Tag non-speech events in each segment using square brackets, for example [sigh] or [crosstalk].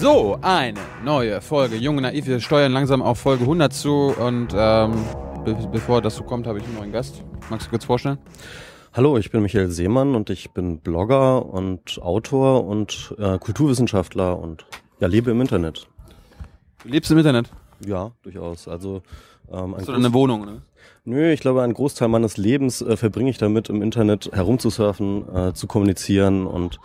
So, eine neue Folge. Junge Naiv, wir steuern langsam auf Folge 100 zu und ähm, be bevor das so kommt, habe ich einen neuen Gast. Magst du kurz vorstellen? Hallo, ich bin Michael Seemann und ich bin Blogger und Autor und äh, Kulturwissenschaftler und ja, lebe im Internet. Du lebst im Internet? Ja, durchaus. Also ähm, Hast du eine Wohnung, ne? Nö, ich glaube, einen Großteil meines Lebens äh, verbringe ich damit, im Internet herumzusurfen, äh, zu kommunizieren und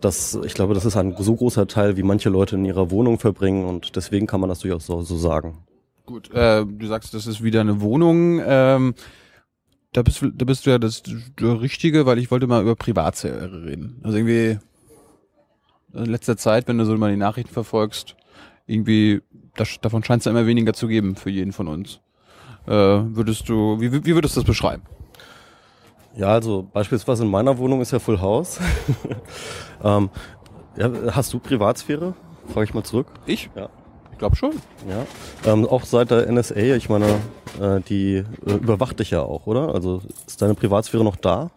das, ich glaube, das ist ein so großer Teil, wie manche Leute in ihrer Wohnung verbringen und deswegen kann man das durchaus so, so sagen. Gut, äh, du sagst, das ist wieder eine Wohnung. Ähm, da bist, da bist du ja das, das Richtige, weil ich wollte mal über Privatsphäre reden. Also irgendwie in letzter Zeit, wenn du so mal die Nachrichten verfolgst, irgendwie, das, davon scheint es ja immer weniger zu geben für jeden von uns würdest du, wie, wie würdest du das beschreiben? Ja, also beispielsweise in meiner Wohnung ist ja Full House. [laughs] ähm, ja, hast du Privatsphäre? Frage ich mal zurück. Ich? Ja. Ich glaube schon. Ja. Ähm, auch seit der NSA, ich meine, äh, die äh, überwacht dich ja auch, oder? Also ist deine Privatsphäre noch da?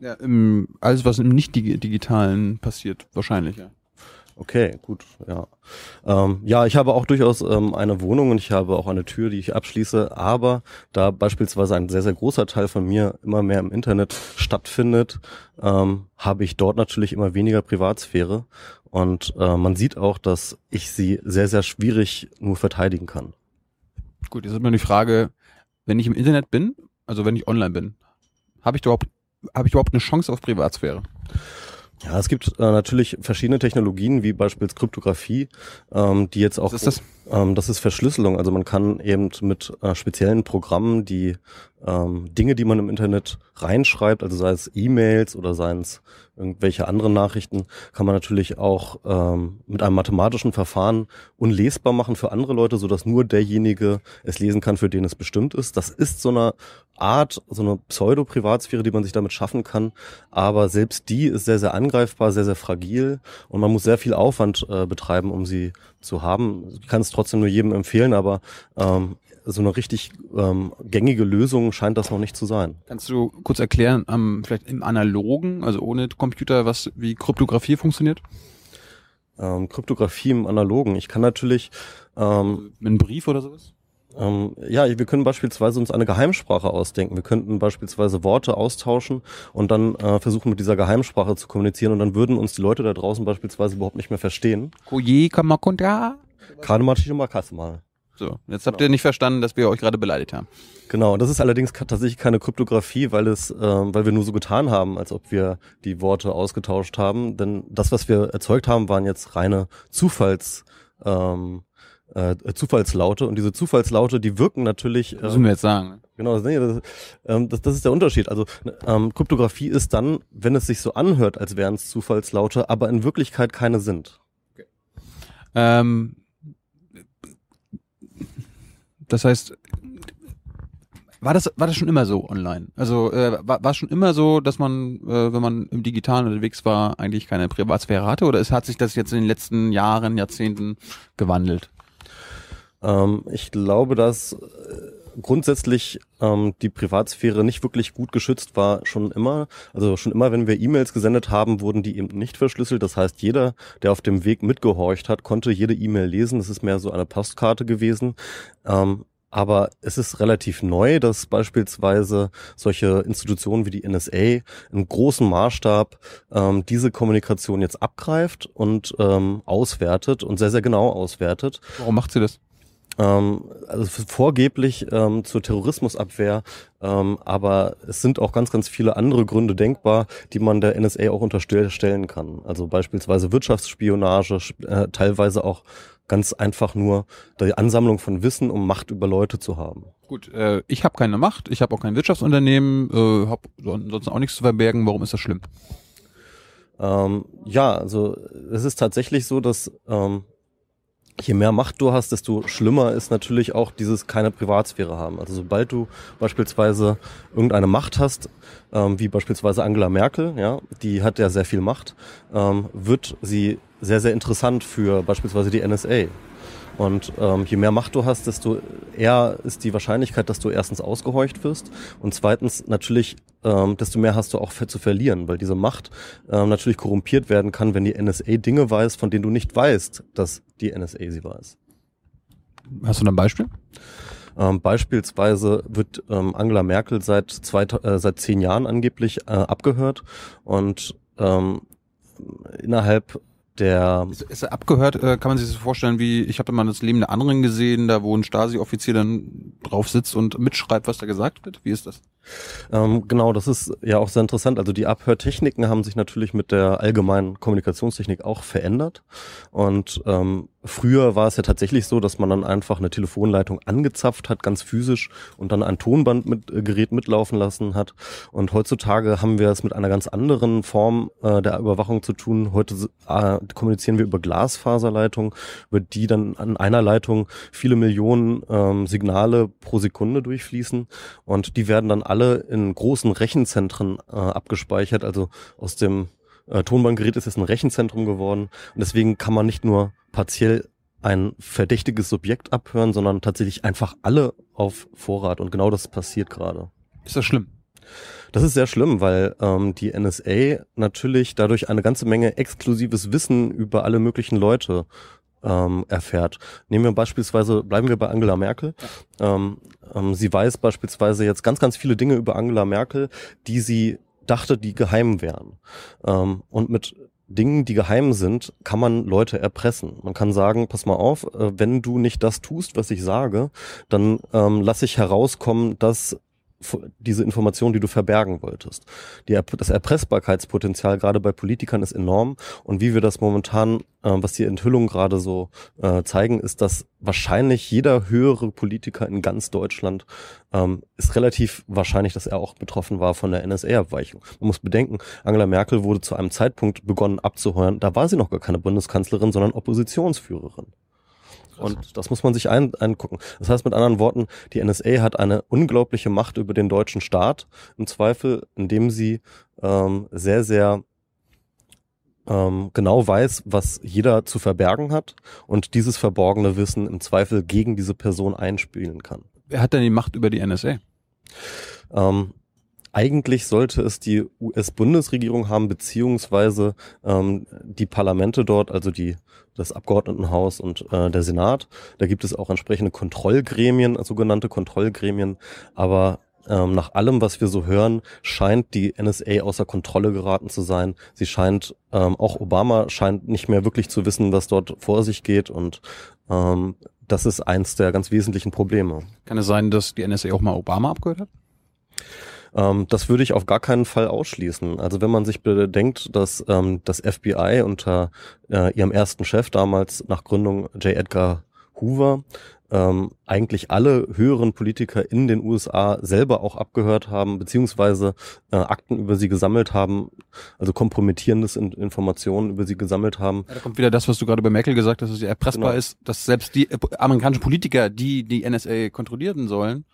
Ja, im, alles, was im nicht-digitalen passiert, wahrscheinlich, ja. Okay, gut, ja. Ähm, ja, ich habe auch durchaus ähm, eine Wohnung und ich habe auch eine Tür, die ich abschließe, aber da beispielsweise ein sehr, sehr großer Teil von mir immer mehr im Internet stattfindet, ähm, habe ich dort natürlich immer weniger Privatsphäre und äh, man sieht auch, dass ich sie sehr, sehr schwierig nur verteidigen kann. Gut, jetzt ist immer die Frage, wenn ich im Internet bin, also wenn ich online bin, habe ich überhaupt, habe ich überhaupt eine Chance auf Privatsphäre? Ja, es gibt äh, natürlich verschiedene Technologien, wie beispielsweise Kryptographie, ähm, die jetzt auch. Was ist das? Ähm, das ist Verschlüsselung. Also man kann eben mit äh, speziellen Programmen die ähm, Dinge, die man im Internet reinschreibt, also sei es E-Mails oder seien es irgendwelche anderen Nachrichten, kann man natürlich auch ähm, mit einem mathematischen Verfahren unlesbar machen für andere Leute, so dass nur derjenige es lesen kann, für den es bestimmt ist. Das ist so eine Art, so eine Pseudo-Privatsphäre, die man sich damit schaffen kann. Aber selbst die ist sehr, sehr angreifbar, sehr, sehr fragil und man muss sehr viel Aufwand äh, betreiben, um sie zu haben. Ich kann es trotzdem nur jedem empfehlen, aber ähm, so eine richtig ähm, gängige Lösung scheint das noch nicht zu sein. Kannst du kurz erklären, ähm, vielleicht im Analogen, also ohne Computer, was wie Kryptographie funktioniert? Ähm, Kryptographie im Analogen. Ich kann natürlich ähm, mit einem Brief oder sowas? Ähm, ja, wir können beispielsweise uns eine Geheimsprache ausdenken. Wir könnten beispielsweise Worte austauschen und dann äh, versuchen, mit dieser Geheimsprache zu kommunizieren und dann würden uns die Leute da draußen beispielsweise überhaupt nicht mehr verstehen. Koje mal. So, jetzt habt ihr nicht verstanden, dass wir euch gerade beleidigt haben. Genau, das ist allerdings tatsächlich keine Kryptographie, weil es, ähm, weil wir nur so getan haben, als ob wir die Worte ausgetauscht haben. Denn das, was wir erzeugt haben, waren jetzt reine Zufalls, ähm, äh, Zufallslaute und diese Zufallslaute, die wirken natürlich. Äh, müssen wir jetzt sagen. Genau, das, ähm, das, das ist der Unterschied. Also ähm, Kryptographie ist dann, wenn es sich so anhört, als wären es Zufallslaute, aber in Wirklichkeit keine sind. Okay. Ähm, das heißt, war das, war das schon immer so online? Also äh, war, war es schon immer so, dass man, äh, wenn man im Digitalen unterwegs war, eigentlich keine Privatsphäre hatte? Oder es hat sich das jetzt in den letzten Jahren, Jahrzehnten gewandelt? Ähm, ich glaube, dass äh, grundsätzlich ähm, die Privatsphäre nicht wirklich gut geschützt war, schon immer. Also schon immer, wenn wir E-Mails gesendet haben, wurden die eben nicht verschlüsselt. Das heißt, jeder, der auf dem Weg mitgehorcht hat, konnte jede E-Mail lesen. Das ist mehr so eine Postkarte gewesen. Ähm, aber es ist relativ neu, dass beispielsweise solche Institutionen wie die NSA im großen Maßstab ähm, diese Kommunikation jetzt abgreift und ähm, auswertet und sehr, sehr genau auswertet. Warum macht sie das? Ähm, also vorgeblich ähm, zur Terrorismusabwehr, ähm, aber es sind auch ganz, ganz viele andere Gründe denkbar, die man der NSA auch unterstellen kann. Also beispielsweise Wirtschaftsspionage, äh, teilweise auch ganz einfach nur die Ansammlung von Wissen, um Macht über Leute zu haben. Gut, äh, ich habe keine Macht, ich habe auch kein Wirtschaftsunternehmen, äh, habe ansonsten auch nichts zu verbergen. Warum ist das schlimm? Ähm, ja, also es ist tatsächlich so, dass ähm, je mehr Macht du hast, desto schlimmer ist natürlich auch dieses keine Privatsphäre haben. Also sobald du beispielsweise irgendeine Macht hast, ähm, wie beispielsweise Angela Merkel, ja, die hat ja sehr viel Macht, ähm, wird sie sehr, sehr interessant für beispielsweise die NSA. Und ähm, je mehr Macht du hast, desto eher ist die Wahrscheinlichkeit, dass du erstens ausgehorcht wirst und zweitens natürlich, ähm, desto mehr hast du auch zu verlieren, weil diese Macht ähm, natürlich korrumpiert werden kann, wenn die NSA Dinge weiß, von denen du nicht weißt, dass die NSA sie weiß. Hast du ein Beispiel? Ähm, beispielsweise wird ähm, Angela Merkel seit, zwei, äh, seit zehn Jahren angeblich äh, abgehört und ähm, innerhalb der ist, ist er abgehört, äh, kann man sich das vorstellen, wie ich habe immer das Leben der anderen gesehen, da wo ein Stasi-Offizier dann drauf sitzt und mitschreibt, was da gesagt wird. Wie ist das? Ähm, genau, das ist ja auch sehr interessant. Also die Abhörtechniken haben sich natürlich mit der allgemeinen Kommunikationstechnik auch verändert. Und ähm, früher war es ja tatsächlich so, dass man dann einfach eine Telefonleitung angezapft hat, ganz physisch, und dann ein Tonbandgerät mitlaufen lassen hat. Und heutzutage haben wir es mit einer ganz anderen Form äh, der Überwachung zu tun. Heute äh, kommunizieren wir über Glasfaserleitungen, über die dann an einer Leitung viele Millionen ähm, Signale pro Sekunde durchfließen. Und die werden dann alle in großen Rechenzentren äh, abgespeichert. Also aus dem äh, Tonbandgerät ist es ein Rechenzentrum geworden. Und deswegen kann man nicht nur partiell ein verdächtiges Subjekt abhören, sondern tatsächlich einfach alle auf Vorrat. Und genau das passiert gerade. Ist das schlimm? Das ist sehr schlimm, weil ähm, die NSA natürlich dadurch eine ganze Menge exklusives Wissen über alle möglichen Leute ähm, erfährt. Nehmen wir beispielsweise, bleiben wir bei Angela Merkel. Ähm, sie weiß beispielsweise jetzt ganz, ganz viele Dinge über Angela Merkel, die sie dachte, die geheim wären. Ähm, und mit Dingen, die geheim sind, kann man Leute erpressen. Man kann sagen, pass mal auf, äh, wenn du nicht das tust, was ich sage, dann ähm, lasse ich herauskommen, dass diese Information, die du verbergen wolltest. Die, das Erpressbarkeitspotenzial gerade bei Politikern ist enorm und wie wir das momentan, äh, was die Enthüllungen gerade so äh, zeigen, ist, dass wahrscheinlich jeder höhere Politiker in ganz Deutschland ähm, ist relativ wahrscheinlich, dass er auch betroffen war von der NSA-Abweichung. Man muss bedenken, Angela Merkel wurde zu einem Zeitpunkt begonnen abzuheuern, da war sie noch gar keine Bundeskanzlerin, sondern Oppositionsführerin. Und das muss man sich ein, angucken. Das heißt mit anderen Worten, die NSA hat eine unglaubliche Macht über den deutschen Staat im Zweifel, indem sie ähm, sehr, sehr ähm, genau weiß, was jeder zu verbergen hat und dieses verborgene Wissen im Zweifel gegen diese Person einspielen kann. Wer hat denn die Macht über die NSA? Ähm, eigentlich sollte es die US-Bundesregierung haben, beziehungsweise ähm, die Parlamente dort, also die das Abgeordnetenhaus und äh, der Senat. Da gibt es auch entsprechende Kontrollgremien, sogenannte Kontrollgremien. Aber ähm, nach allem, was wir so hören, scheint die NSA außer Kontrolle geraten zu sein. Sie scheint, ähm, auch Obama scheint nicht mehr wirklich zu wissen, was dort vor sich geht und ähm, das ist eins der ganz wesentlichen Probleme. Kann es sein, dass die NSA auch mal Obama abgehört hat? Ähm, das würde ich auf gar keinen Fall ausschließen. Also wenn man sich bedenkt, dass ähm, das FBI unter äh, ihrem ersten Chef damals nach Gründung J. Edgar Hoover ähm, eigentlich alle höheren Politiker in den USA selber auch abgehört haben, beziehungsweise äh, Akten über sie gesammelt haben, also kompromittierendes in Informationen über sie gesammelt haben. Ja, da kommt wieder das, was du gerade bei Merkel gesagt hast, dass sie erpressbar genau. ist, dass selbst die äh, amerikanischen Politiker, die die NSA kontrollieren sollen,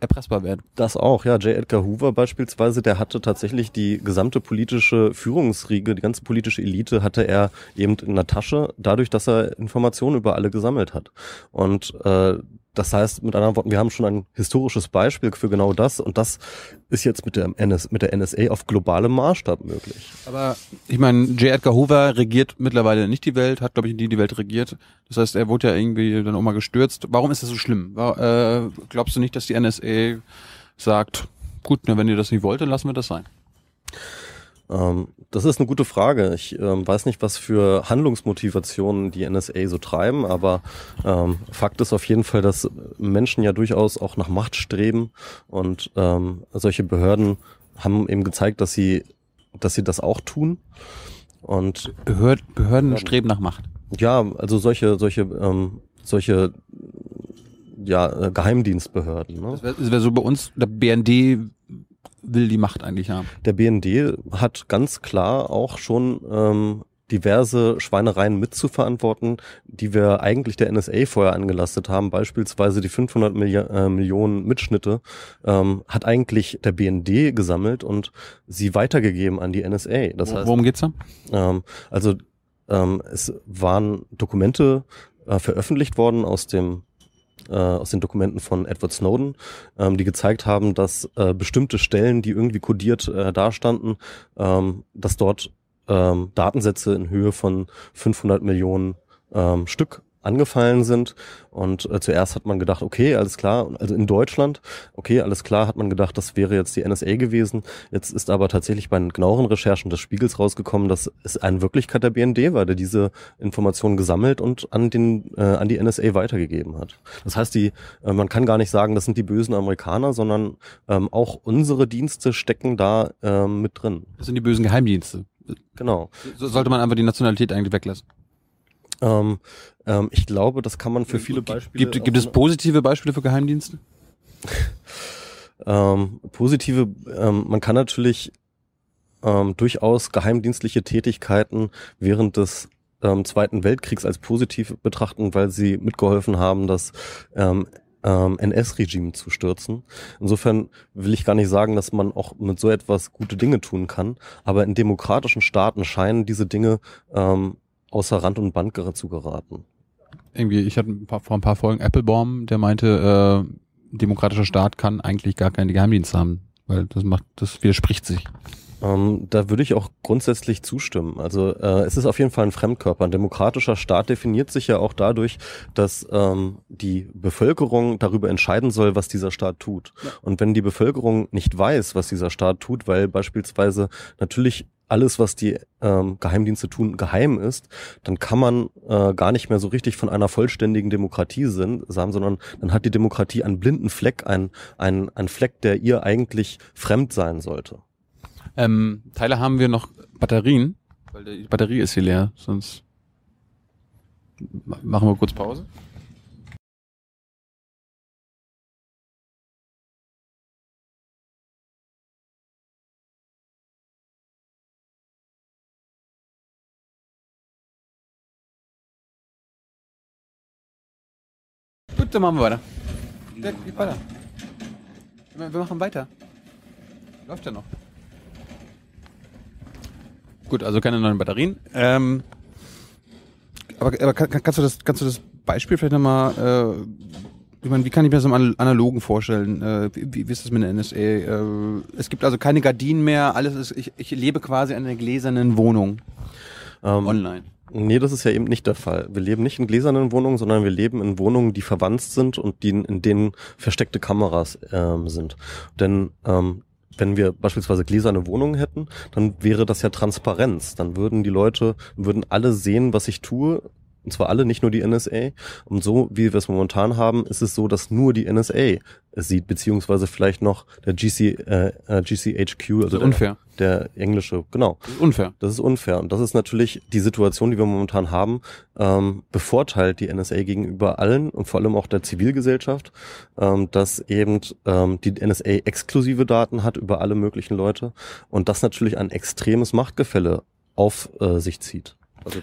erpressbar werden. Das auch, ja. J. Edgar Hoover beispielsweise, der hatte tatsächlich die gesamte politische Führungsriege, die ganze politische Elite hatte er eben in der Tasche, dadurch, dass er Informationen über alle gesammelt hat. Und äh, das heißt, mit anderen Worten, wir haben schon ein historisches Beispiel für genau das und das ist jetzt mit der, NS, mit der NSA auf globalem Maßstab möglich. Aber ich meine, J. Edgar Hoover regiert mittlerweile nicht die Welt, hat glaube ich nie die Welt regiert. Das heißt, er wurde ja irgendwie dann auch mal gestürzt. Warum ist das so schlimm? War, äh, glaubst du nicht, dass die NSA sagt, gut, na, wenn ihr das nicht wollt, dann lassen wir das sein? Ähm, das ist eine gute Frage. Ich ähm, weiß nicht, was für Handlungsmotivationen die NSA so treiben, aber ähm, Fakt ist auf jeden Fall, dass Menschen ja durchaus auch nach Macht streben und ähm, solche Behörden haben eben gezeigt, dass sie, dass sie das auch tun. Und Behörd, Behörden streben nach Macht. Ja, also solche, solche, ähm, solche ja, Geheimdienstbehörden. Ne? Das wäre wär so bei uns, der BND will die Macht eigentlich haben? Der BND hat ganz klar auch schon ähm, diverse Schweinereien mitzuverantworten, die wir eigentlich der NSA vorher angelastet haben. Beispielsweise die 500 Milli äh, Millionen Mitschnitte ähm, hat eigentlich der BND gesammelt und sie weitergegeben an die NSA. Das heißt, Worum geht's da? Ähm, also ähm, es waren Dokumente äh, veröffentlicht worden aus dem äh, aus den Dokumenten von Edward Snowden, ähm, die gezeigt haben, dass äh, bestimmte Stellen, die irgendwie kodiert äh, dastanden, ähm, dass dort ähm, Datensätze in Höhe von 500 Millionen ähm, Stück angefallen sind. Und äh, zuerst hat man gedacht, okay, alles klar, also in Deutschland, okay, alles klar, hat man gedacht, das wäre jetzt die NSA gewesen. Jetzt ist aber tatsächlich bei genaueren Recherchen des Spiegels rausgekommen, dass es in Wirklichkeit der BND war, der diese Informationen gesammelt und an den äh, an die NSA weitergegeben hat. Das heißt, die äh, man kann gar nicht sagen, das sind die bösen Amerikaner, sondern ähm, auch unsere Dienste stecken da ähm, mit drin. Das sind die bösen Geheimdienste. Genau. So sollte man einfach die Nationalität eigentlich weglassen. Ähm, ähm, ich glaube, das kann man für viele Beispiele. Gibt, gibt es positive Beispiele für Geheimdienste? [laughs] ähm, positive, ähm, man kann natürlich ähm, durchaus geheimdienstliche Tätigkeiten während des ähm, Zweiten Weltkriegs als positiv betrachten, weil sie mitgeholfen haben, das ähm, ähm, NS-Regime zu stürzen. Insofern will ich gar nicht sagen, dass man auch mit so etwas gute Dinge tun kann, aber in demokratischen Staaten scheinen diese Dinge ähm, außer Rand und Band zu geraten. Irgendwie, ich hatte ein paar, vor ein paar Folgen Applebaum, der meinte, äh, demokratischer Staat kann eigentlich gar keine Geheimdienste haben, weil das macht, das widerspricht sich. Ähm, da würde ich auch grundsätzlich zustimmen. Also äh, es ist auf jeden Fall ein Fremdkörper. Ein demokratischer Staat definiert sich ja auch dadurch, dass ähm, die Bevölkerung darüber entscheiden soll, was dieser Staat tut. Ja. Und wenn die Bevölkerung nicht weiß, was dieser Staat tut, weil beispielsweise natürlich alles, was die ähm, Geheimdienste tun, geheim ist, dann kann man äh, gar nicht mehr so richtig von einer vollständigen Demokratie sind, sagen, sondern dann hat die Demokratie einen blinden Fleck, einen, einen, einen Fleck, der ihr eigentlich fremd sein sollte. Ähm, Teile haben wir noch Batterien, weil die Batterie ist hier leer, sonst machen wir kurz Pause. Dann machen wir weiter. Geht weiter. Wir machen weiter. Läuft ja noch. Gut, also keine neuen Batterien. Ähm, aber aber kann, kannst, du das, kannst du das Beispiel vielleicht nochmal, äh, ich meine, wie kann ich mir das im Analogen vorstellen? Äh, wie, wie ist das mit der NSA? Äh, es gibt also keine Gardinen mehr, alles ist, ich, ich lebe quasi in einer gläsernen Wohnung. Ähm, online. Nee, das ist ja eben nicht der Fall. Wir leben nicht in gläsernen Wohnungen, sondern wir leben in Wohnungen, die verwandt sind und die, in denen versteckte Kameras ähm, sind. Denn ähm, wenn wir beispielsweise gläserne Wohnungen hätten, dann wäre das ja Transparenz. Dann würden die Leute, würden alle sehen, was ich tue. Und zwar alle, nicht nur die NSA. Und so, wie wir es momentan haben, ist es so, dass nur die NSA es sieht, beziehungsweise vielleicht noch der GC, äh, äh GCHQ, also der, unfair. der englische, genau. Das ist unfair. Das ist unfair. Und das ist natürlich die Situation, die wir momentan haben, ähm, bevorteilt die NSA gegenüber allen und vor allem auch der Zivilgesellschaft, ähm, dass eben ähm, die NSA exklusive Daten hat über alle möglichen Leute und das natürlich ein extremes Machtgefälle auf äh, sich zieht. Also?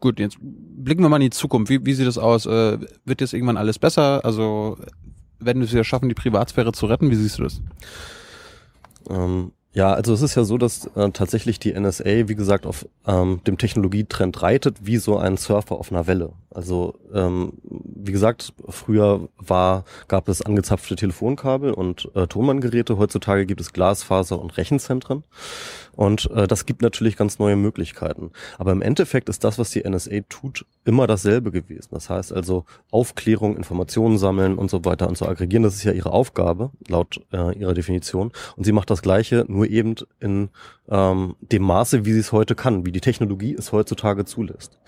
Gut, jetzt blicken wir mal in die Zukunft. Wie, wie sieht das aus? Äh, wird jetzt irgendwann alles besser? Also werden wir es wieder schaffen, die Privatsphäre zu retten? Wie siehst du das? Ähm, ja, also es ist ja so, dass äh, tatsächlich die NSA, wie gesagt, auf ähm, dem Technologietrend reitet, wie so ein Surfer auf einer Welle. Also ähm, wie gesagt, früher war, gab es angezapfte Telefonkabel und äh, Tonbandgeräte. Heutzutage gibt es Glasfaser und Rechenzentren. Und äh, das gibt natürlich ganz neue Möglichkeiten. Aber im Endeffekt ist das, was die NSA tut, immer dasselbe gewesen. Das heißt also Aufklärung, Informationen sammeln und so weiter und so aggregieren. Das ist ja ihre Aufgabe laut äh, ihrer Definition. Und sie macht das Gleiche, nur eben in ähm, dem Maße, wie sie es heute kann, wie die Technologie es heutzutage zulässt.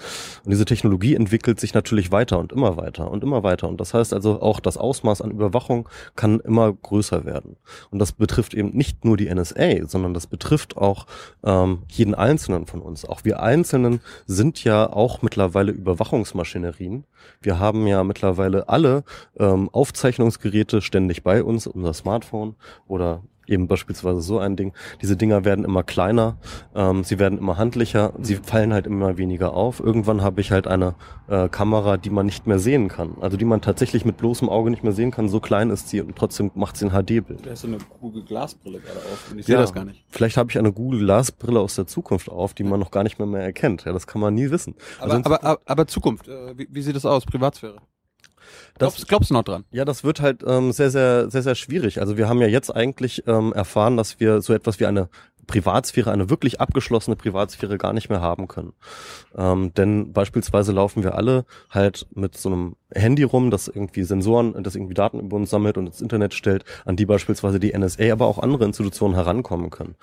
Und diese Technologie entwickelt sich natürlich weiter und immer weiter und immer weiter. Und das heißt also auch das Ausmaß an Überwachung kann immer größer werden. Und das betrifft eben nicht nur die NSA, sondern das betrifft auch ähm, jeden Einzelnen von uns. Auch wir Einzelnen sind ja auch mittlerweile Überwachungsmaschinerien. Wir haben ja mittlerweile alle ähm, Aufzeichnungsgeräte ständig bei uns, unser Smartphone oder eben beispielsweise so ein Ding. Diese Dinger werden immer kleiner, ähm, sie werden immer handlicher, sie fallen halt immer weniger auf. Irgendwann habe ich halt eine äh, Kamera, die man nicht mehr sehen kann. Also die man tatsächlich mit bloßem Auge nicht mehr sehen kann. So klein ist sie und trotzdem macht sie ein HD-Bild. Da ist so eine Google Glasbrille gerade auf und ich Ja. sehe das gar nicht. Vielleicht habe ich eine Google Glasbrille aus der Zukunft auf, die man noch gar nicht mehr, mehr erkennt. Ja, das kann man nie wissen. Aber, Also aber, aber, aber Zukunft, äh, wie, wie sieht das aus? Privatsphäre? Das- glaubst, glaubst du noch dran? Ja, das wird halt ähm, sehr, sehr, sehr, sehr schwierig. Also wir haben ja jetzt eigentlich ähm, erfahren, dass wir so etwas wie eine Privatsphäre, eine wirklich abgeschlossene Privatsphäre gar nicht mehr haben können. Ähm, denn beispielsweise laufen wir alle halt mit so einem Handy rum, das irgendwie Sensoren, das irgendwie Daten über uns sammelt und ins Internet stellt, an die beispielsweise die NSA, aber auch andere Institutionen herankommen können.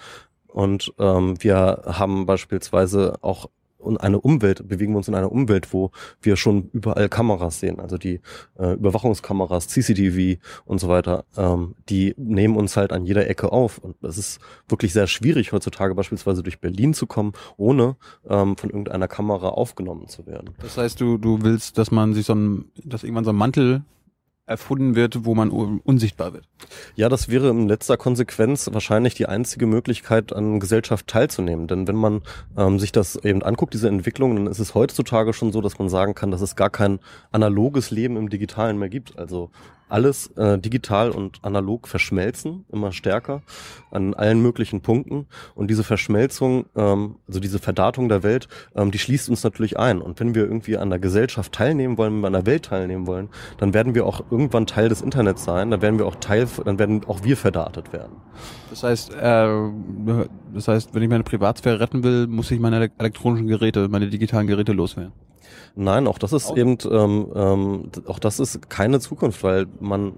Und ähm, wir haben beispielsweise auch und eine Umwelt, bewegen wir uns in einer Umwelt, wo wir schon überall Kameras sehen, also die äh, Überwachungskameras, CCTV und so weiter, ähm, die nehmen uns halt an jeder Ecke auf. Und es ist wirklich sehr schwierig, heutzutage beispielsweise durch Berlin zu kommen, ohne ähm, von irgendeiner Kamera aufgenommen zu werden. Das heißt, du, du willst, dass man sich so ein, dass irgendwann so ein Mantel erfunden wird, wo man un- unsichtbar wird. Ja, das wäre in letzter Konsequenz wahrscheinlich die einzige Möglichkeit, an Gesellschaft teilzunehmen. Denn wenn man ähm, sich das eben anguckt, diese Entwicklung, dann ist es heutzutage schon so, dass man sagen kann, dass es gar kein analoges Leben im Digitalen mehr gibt. Also alles äh, digital und analog verschmelzen, immer stärker an allen möglichen Punkten. Und diese Verschmelzung, ähm, also diese Verdatung der Welt, ähm, die schließt uns natürlich ein. Und wenn wir irgendwie an der Gesellschaft teilnehmen wollen, wenn wir an der Welt teilnehmen wollen, dann werden wir auch irgendwann Teil des Internets sein. Dann werden wir auch Teil, dann werden auch wir verdatet werden. Das heißt, äh, das heißt, wenn ich meine Privatsphäre retten will, muss ich meine ele- elektronischen Geräte, meine digitalen Geräte loswerden. Nein, auch das ist Auch- eben, ähm, ähm, auch das ist keine Zukunft, weil man,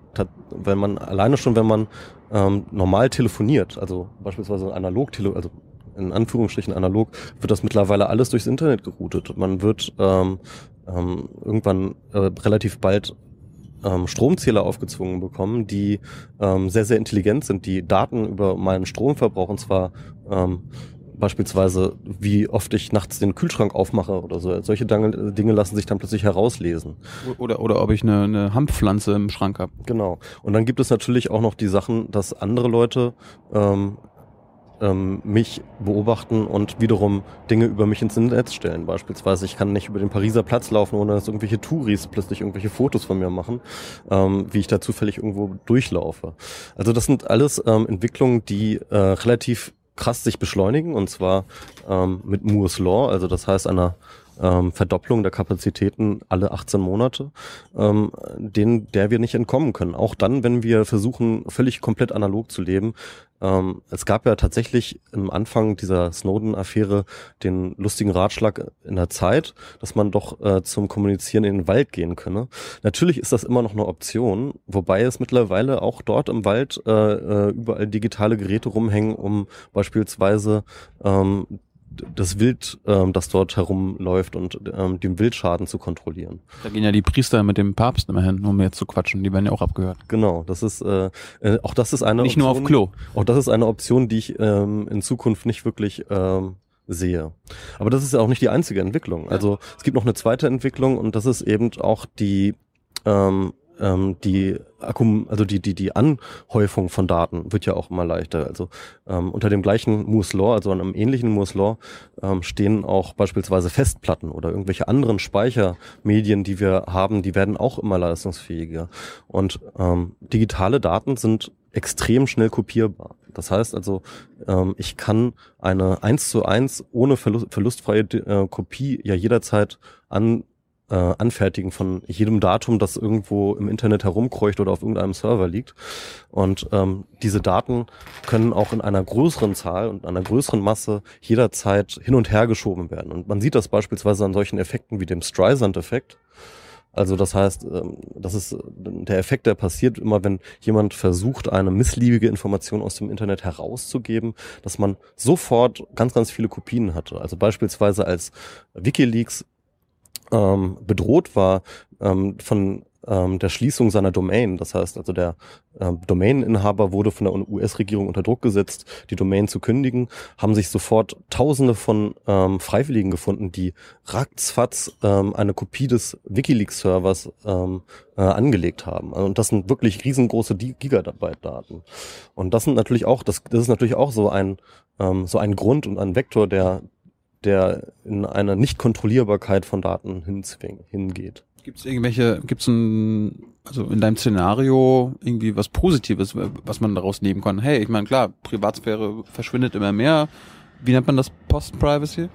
weil man alleine schon, wenn man ähm, normal telefoniert, also beispielsweise analog, tele also in Anführungsstrichen analog, wird das mittlerweile alles durchs Internet geroutet. Man wird ähm, ähm, irgendwann äh, relativ bald ähm, Stromzähler aufgezwungen bekommen, die ähm, sehr, sehr intelligent sind, die Daten über meinen Stromverbrauch und zwar ähm, beispielsweise, wie oft ich nachts den Kühlschrank aufmache oder so. Solche Dinge, lassen sich dann plötzlich herauslesen. Oder, oder ob ich eine, eine Hanfpflanze im Schrank habe. Genau. Und dann gibt es natürlich auch noch die Sachen, dass andere Leute ähm, ähm, mich beobachten und wiederum Dinge über mich ins Netz stellen. Beispielsweise, ich kann nicht über den Pariser Platz laufen, ohne dass irgendwelche Touris plötzlich irgendwelche Fotos von mir machen, ähm, wie ich da zufällig irgendwo durchlaufe. Also das sind alles ähm, Entwicklungen, die äh, relativ krass sich beschleunigen und zwar ähm, mit Moore's Law, also das heißt einer ähm, Verdopplung der Kapazitäten alle 18 Monate, ähm, denen, der wir nicht entkommen können. Auch dann, wenn wir versuchen, völlig komplett analog zu leben. Ähm, es gab ja tatsächlich am Anfang dieser Snowden-Affäre den lustigen Ratschlag in der Zeit, dass man doch äh, zum Kommunizieren in den Wald gehen könne. Natürlich ist das immer noch eine Option, wobei es mittlerweile auch dort im Wald äh, äh, überall digitale Geräte rumhängen, um beispielsweise ähm, das Wild, ähm, das dort herumläuft und ähm, den Wildschaden zu kontrollieren. Da gehen ja die Priester mit dem Papst immer hin, um jetzt zu quatschen. Die werden ja auch abgehört. Genau, das ist äh, äh, auch das ist eine Nicht nur auf Option, Klo. Auch das ist eine Option, die ich ähm, in Zukunft nicht wirklich ähm, sehe. Aber das ist ja auch nicht die einzige Entwicklung. Also es gibt noch eine zweite Entwicklung und das ist eben auch die ähm, ähm, die Akkum also die die die Anhäufung von Daten wird ja auch immer leichter. Also ähm, unter dem gleichen Moore's Law, also einem ähnlichen Moore's Law, ähm, stehen auch beispielsweise Festplatten oder irgendwelche anderen Speichermedien, die wir haben, die werden auch immer leistungsfähiger. Und ähm, digitale Daten sind extrem schnell kopierbar. Das heißt also, ähm, ich kann eine 1 zu 1 ohne Verlust, verlustfreie äh, Kopie ja jederzeit an, äh, anfertigen von jedem Datum, das irgendwo im Internet herumkreucht oder auf irgendeinem Server liegt. Und ähm, diese Daten können auch in einer größeren Zahl und einer größeren Masse jederzeit hin und her geschoben werden. Und man sieht das beispielsweise an solchen Effekten wie dem Streisand-Effekt. Also das heißt, ähm, das ist der Effekt, der passiert immer, wenn jemand versucht, eine missliebige Information aus dem Internet herauszugeben, dass man sofort ganz, ganz viele Kopien hatte. Also beispielsweise als WikiLeaks ähm, bedroht war, ähm, von ähm, der Schließung seiner Domain. Das heißt also, der äh, Domaininhaber wurde von der US-Regierung unter Druck gesetzt, die Domain zu kündigen, haben sich sofort Tausende von ähm, Freiwilligen gefunden, die ratzfatz ähm, eine Kopie des WikiLeaks-Servers ähm, äh, angelegt haben. Also, und das sind wirklich riesengroße Gigabyte-Daten. Und das sind natürlich auch, das, das ist natürlich auch so ein ähm, so ein Grund und ein Vektor, der der in eine Nicht-Kontrollierbarkeit von Daten hingeht. Gibt es irgendwelche, gibt es ein, also in deinem Szenario irgendwie was Positives, was man daraus nehmen kann? Hey, ich meine, klar, Privatsphäre verschwindet immer mehr. Wie nennt man das Post-Privacy?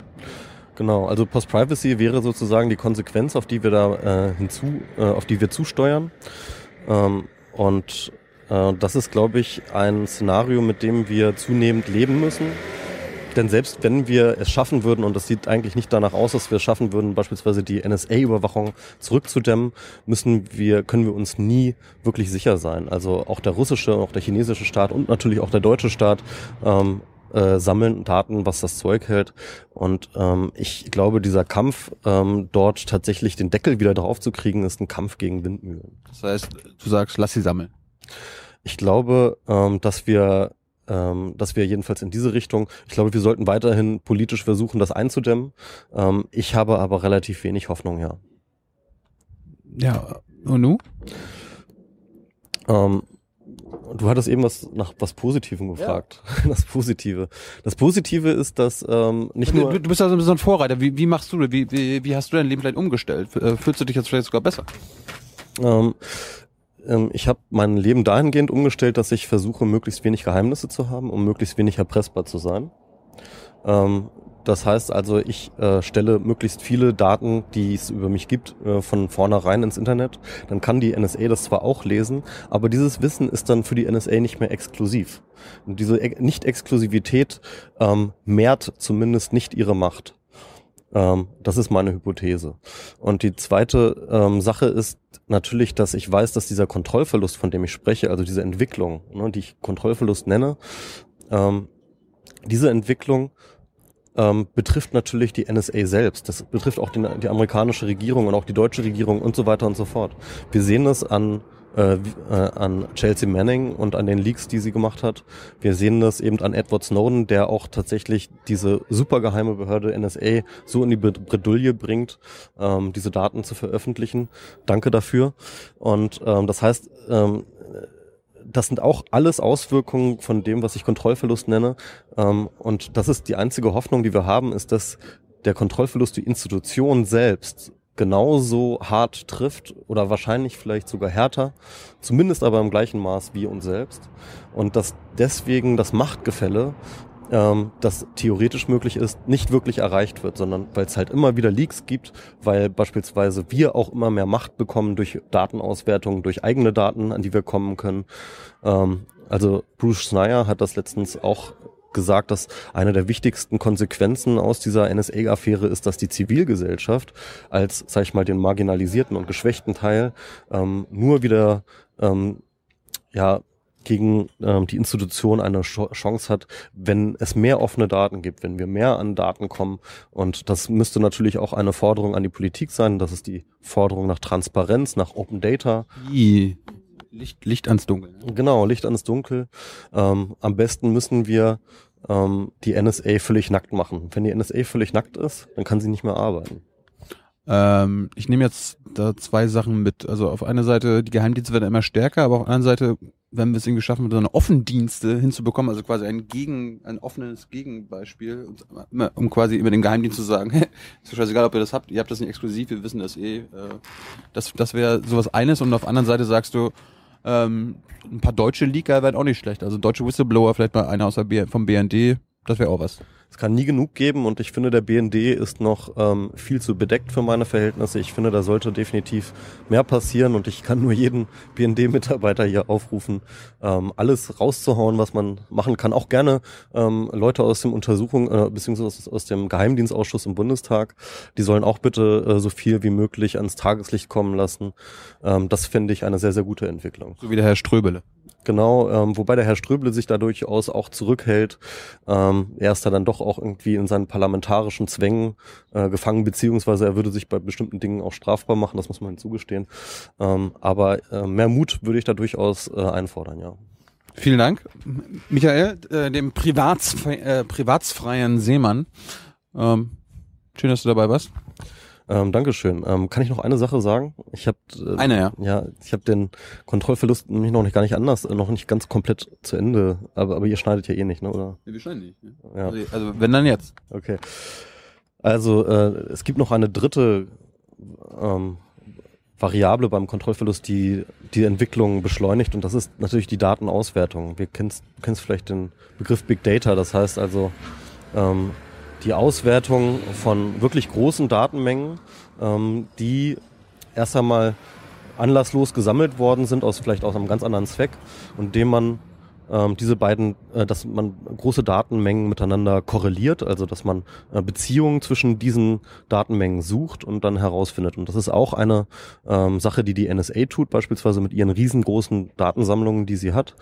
Genau, also Post-Privacy wäre sozusagen die Konsequenz, auf die wir da äh, hinzu, äh, auf die wir zusteuern. Ähm, und äh, das ist, glaube ich, ein Szenario, mit dem wir zunehmend leben müssen denn selbst wenn wir es schaffen würden, und das sieht eigentlich nicht danach aus, dass wir es schaffen würden, beispielsweise die NSA-Überwachung zurückzudämmen, müssen wir, können wir uns nie wirklich sicher sein. Also auch der russische, auch der chinesische Staat und natürlich auch der deutsche Staat ähm, äh, sammeln Daten, was das Zeug hält. Und ähm, ich glaube, dieser Kampf, ähm, dort tatsächlich den Deckel wieder drauf zu kriegen, ist ein Kampf gegen Windmühlen. Das heißt, du sagst, lass sie sammeln. Ich glaube, ähm, dass wir ähm, dass wir jedenfalls in diese Richtung, ich glaube, wir sollten weiterhin politisch versuchen, das einzudämmen. Ähm, ich habe aber relativ wenig Hoffnung, ja. Ja, und nu? Ähm, du hattest eben was nach was Positivem gefragt. Ja. [laughs] Das Positive. Das Positive ist, dass ähm, nicht nur. Du, du bist also ein Vorreiter. Wie, wie machst du das? Wie, wie, wie hast du dein Leben vielleicht umgestellt? Äh, fühlst du dich jetzt vielleicht sogar besser? Ähm, ähm, ich habe mein Leben dahingehend umgestellt, dass ich versuche, möglichst wenig Geheimnisse zu haben, um möglichst wenig erpressbar zu sein. Ähm, das heißt also, ich äh, stelle möglichst viele Daten, die es über mich gibt, äh, von vornherein ins Internet. Dann kann die NSA das zwar auch lesen, aber dieses Wissen ist dann für die NSA nicht mehr exklusiv. Und diese Nicht-Exklusivität ähm, mehrt zumindest nicht ihre Macht. Ähm, das ist meine Hypothese. Und die zweite ähm, Sache ist natürlich, dass ich weiß, dass dieser Kontrollverlust, von dem ich spreche, also diese Entwicklung, ne, die ich Kontrollverlust nenne, ähm, diese Entwicklung ähm, betrifft natürlich die NSA selbst. Das betrifft auch die, die amerikanische Regierung und auch die deutsche Regierung und so weiter und so fort. Wir sehen das an äh, äh, an Chelsea Manning und an den Leaks, die sie gemacht hat. Wir sehen das eben an Edward Snowden, der auch tatsächlich diese supergeheime Behörde NSA so in die Bredouille bringt, ähm, diese Daten zu veröffentlichen. Danke dafür. Und ähm, das heißt, ähm, das sind auch alles Auswirkungen von dem, was ich Kontrollverlust nenne. Ähm, und das ist die einzige Hoffnung, die wir haben, ist, dass der Kontrollverlust die Institution selbst genauso hart trifft oder wahrscheinlich vielleicht sogar härter, zumindest aber im gleichen Maß wie uns selbst. Und dass deswegen das Machtgefälle, ähm, das theoretisch möglich ist, nicht wirklich erreicht wird, sondern weil es halt immer wieder Leaks gibt, weil beispielsweise wir auch immer mehr Macht bekommen durch Datenauswertung, durch eigene Daten, an die wir kommen können. Ähm, also Bruce Schneier hat das letztens auch gesagt, dass eine der wichtigsten Konsequenzen aus dieser NSA-Affäre ist, dass die Zivilgesellschaft als, sag ich mal, den marginalisierten und geschwächten Teil ähm, nur wieder ähm, ja gegen ähm, die Institution eine Chance hat, wenn es mehr offene Daten gibt, wenn wir mehr an Daten kommen. Und das müsste natürlich auch eine Forderung an die Politik sein. Das ist die Forderung nach Transparenz, nach Open Data. Licht, Licht ans Dunkel. Genau, Licht ans Dunkel. Ähm, am besten müssen wir ähm, die NSA völlig nackt machen. Wenn die NSA völlig nackt ist, dann kann sie nicht mehr arbeiten. Ähm, ich nehme jetzt da zwei Sachen mit. Also auf einer Seite, die Geheimdienste werden immer stärker, aber auf der anderen Seite, wenn wir es irgendwie schaffen, so eine Offendienste hinzubekommen, also quasi ein Gegen, ein offenes Gegenbeispiel, um quasi über den Geheimdienst zu sagen, [laughs] ist ja scheißegal, ob ihr das habt, ihr habt das nicht exklusiv, wir wissen das eh. Äh, das das wäre sowas eines und auf der anderen Seite sagst du, ähm, ein paar deutsche Leaker wären auch nicht schlecht. Also deutsche Whistleblower, vielleicht mal einer aus der B vom BND, das wäre auch was. Es kann nie genug geben und ich finde, der BND ist noch ähm, viel zu bedeckt für meine Verhältnisse. Ich finde, da sollte definitiv mehr passieren und ich kann nur jeden BND-Mitarbeiter hier aufrufen, ähm, alles rauszuhauen, was man machen kann. Auch gerne ähm, Leute aus dem Untersuchung, äh, beziehungsweise aus, dem Geheimdienstausschuss im Bundestag, die sollen auch bitte äh, so viel wie möglich ans Tageslicht kommen lassen. Ähm, das finde ich eine sehr, sehr gute Entwicklung. So wie der Herr Ströbele. Genau, ähm, wobei der Herr Ströble sich da durchaus auch zurückhält. Ähm, er ist da dann doch auch irgendwie in seinen parlamentarischen Zwängen äh, gefangen, beziehungsweise er würde sich bei bestimmten Dingen auch strafbar machen, das muss man hinzugestehen. Ähm, aber äh, mehr Mut würde ich da durchaus äh, einfordern, ja. Vielen Dank. Michael, äh, dem Privatsfre äh, privatsfreien Seemann. Ähm, schön, dass du dabei warst. Ähm, Dankeschön. Ähm, kann ich noch eine Sache sagen? Ich habe äh, eine ja. Ja, ich habe den Kontrollverlust nämlich noch nicht gar nicht anders, noch nicht ganz komplett zu Ende. Aber, aber ihr schneidet ja eh nicht, ne? Oder? Ja, wir schneiden nicht. Ja. Also, also wenn dann jetzt. Okay. Also äh, es gibt noch eine dritte ähm, Variable beim Kontrollverlust, die die Entwicklung beschleunigt und das ist natürlich die Datenauswertung. Wir kennst, kennst vielleicht den Begriff Big Data, das heißt also ähm, die Auswertung von wirklich großen Datenmengen, ähm, die erst einmal anlasslos gesammelt worden sind, aus vielleicht aus einem ganz anderen Zweck und dem man ähm, diese beiden, äh, dass man große Datenmengen miteinander korreliert, also dass man äh, Beziehungen zwischen diesen Datenmengen sucht und dann herausfindet. Und das ist auch eine ähm, Sache, die die NSA tut, beispielsweise mit ihren riesengroßen Datensammlungen, die sie hat.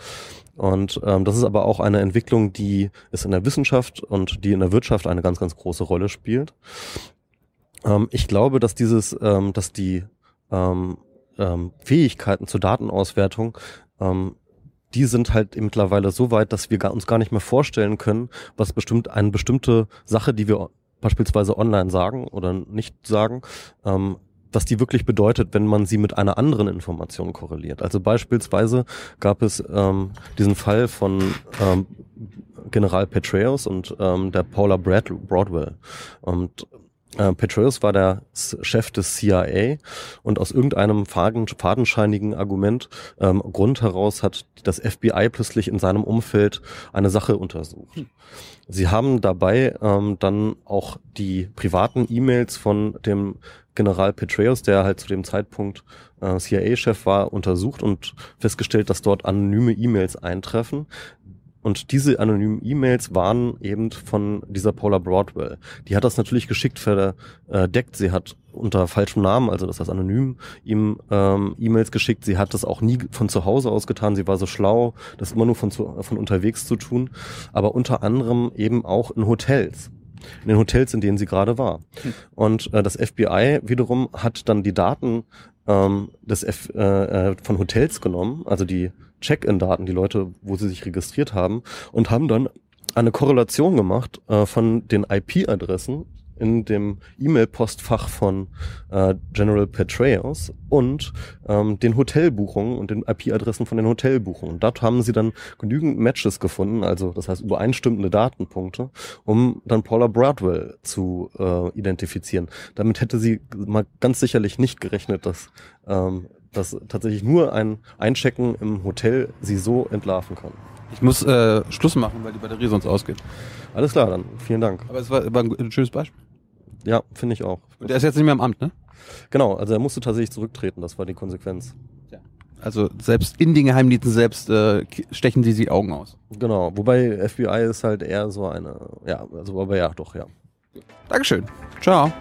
Und ähm, das ist aber auch eine Entwicklung, die es in der Wissenschaft und die in der Wirtschaft eine ganz, ganz große Rolle spielt. Ähm, ich glaube, dass dieses, ähm, dass die ähm, ähm, Fähigkeiten zur Datenauswertung ähm, die sind halt mittlerweile so weit, dass wir uns gar nicht mehr vorstellen können, was bestimmt eine bestimmte Sache, die wir beispielsweise online sagen oder nicht sagen, ähm, was die wirklich bedeutet, wenn man sie mit einer anderen Information korreliert. Also beispielsweise gab es ähm, diesen Fall von ähm, General Petraeus und ähm, der Paula Brad Broadwell. Und äh, Petraeus war der Chef des CIA und aus irgendeinem fadenscheinigen Argument ähm, Grund heraus hat das FBI plötzlich in seinem Umfeld eine Sache untersucht. Hm. Sie haben dabei ähm, dann auch die privaten E-Mails von dem General Petraeus, der halt zu dem Zeitpunkt äh, CIA-Chef war, untersucht und festgestellt, dass dort anonyme E-Mails eintreffen, und diese anonymen E-Mails waren eben von dieser Paula Broadwell. Die hat das natürlich geschickt verdeckt. Sie hat unter falschem Namen, also das heißt anonym, ihm ähm, E-Mails geschickt. Sie hat das auch nie von zu Hause aus getan. Sie war so schlau, das immer nur von, zu, von unterwegs zu tun. Aber unter anderem eben auch in Hotels in den Hotels, in denen sie gerade war. Hm. Und äh, das FBI wiederum hat dann die Daten ähm, des F, äh, äh von Hotels genommen, also die Check-in-Daten, die Leute, wo sie sich registriert haben, und haben dann eine Korrelation gemacht äh, von den IP-Adressen in dem E-Mail-Postfach von äh, General Petraeus und ähm, den Hotelbuchungen und den IP-Adressen von den Hotelbuchungen. Dort haben sie dann genügend Matches gefunden, also das heißt übereinstimmende Datenpunkte, um dann Paula Broadwell zu äh, identifizieren. Damit hätte sie mal ganz sicherlich nicht gerechnet, dass ähm, dass tatsächlich nur ein Einchecken im Hotel sie so entlarven kann. Ich muss äh, Schluss machen, weil die Batterie sonst ausgeht. Alles klar, dann vielen Dank. Aber es war, war ein schönes Beispiel. Ja, finde ich auch. Und der ist jetzt nicht mehr im Amt, ne? Genau, also er musste tatsächlich zurücktreten, das war die Konsequenz. Ja. Also selbst in den Geheimdiensten selbst äh, stechen sie die Augen aus. Genau, wobei FBI ist halt eher so eine, ja, also aber ja, doch, ja. Dankeschön. Ciao.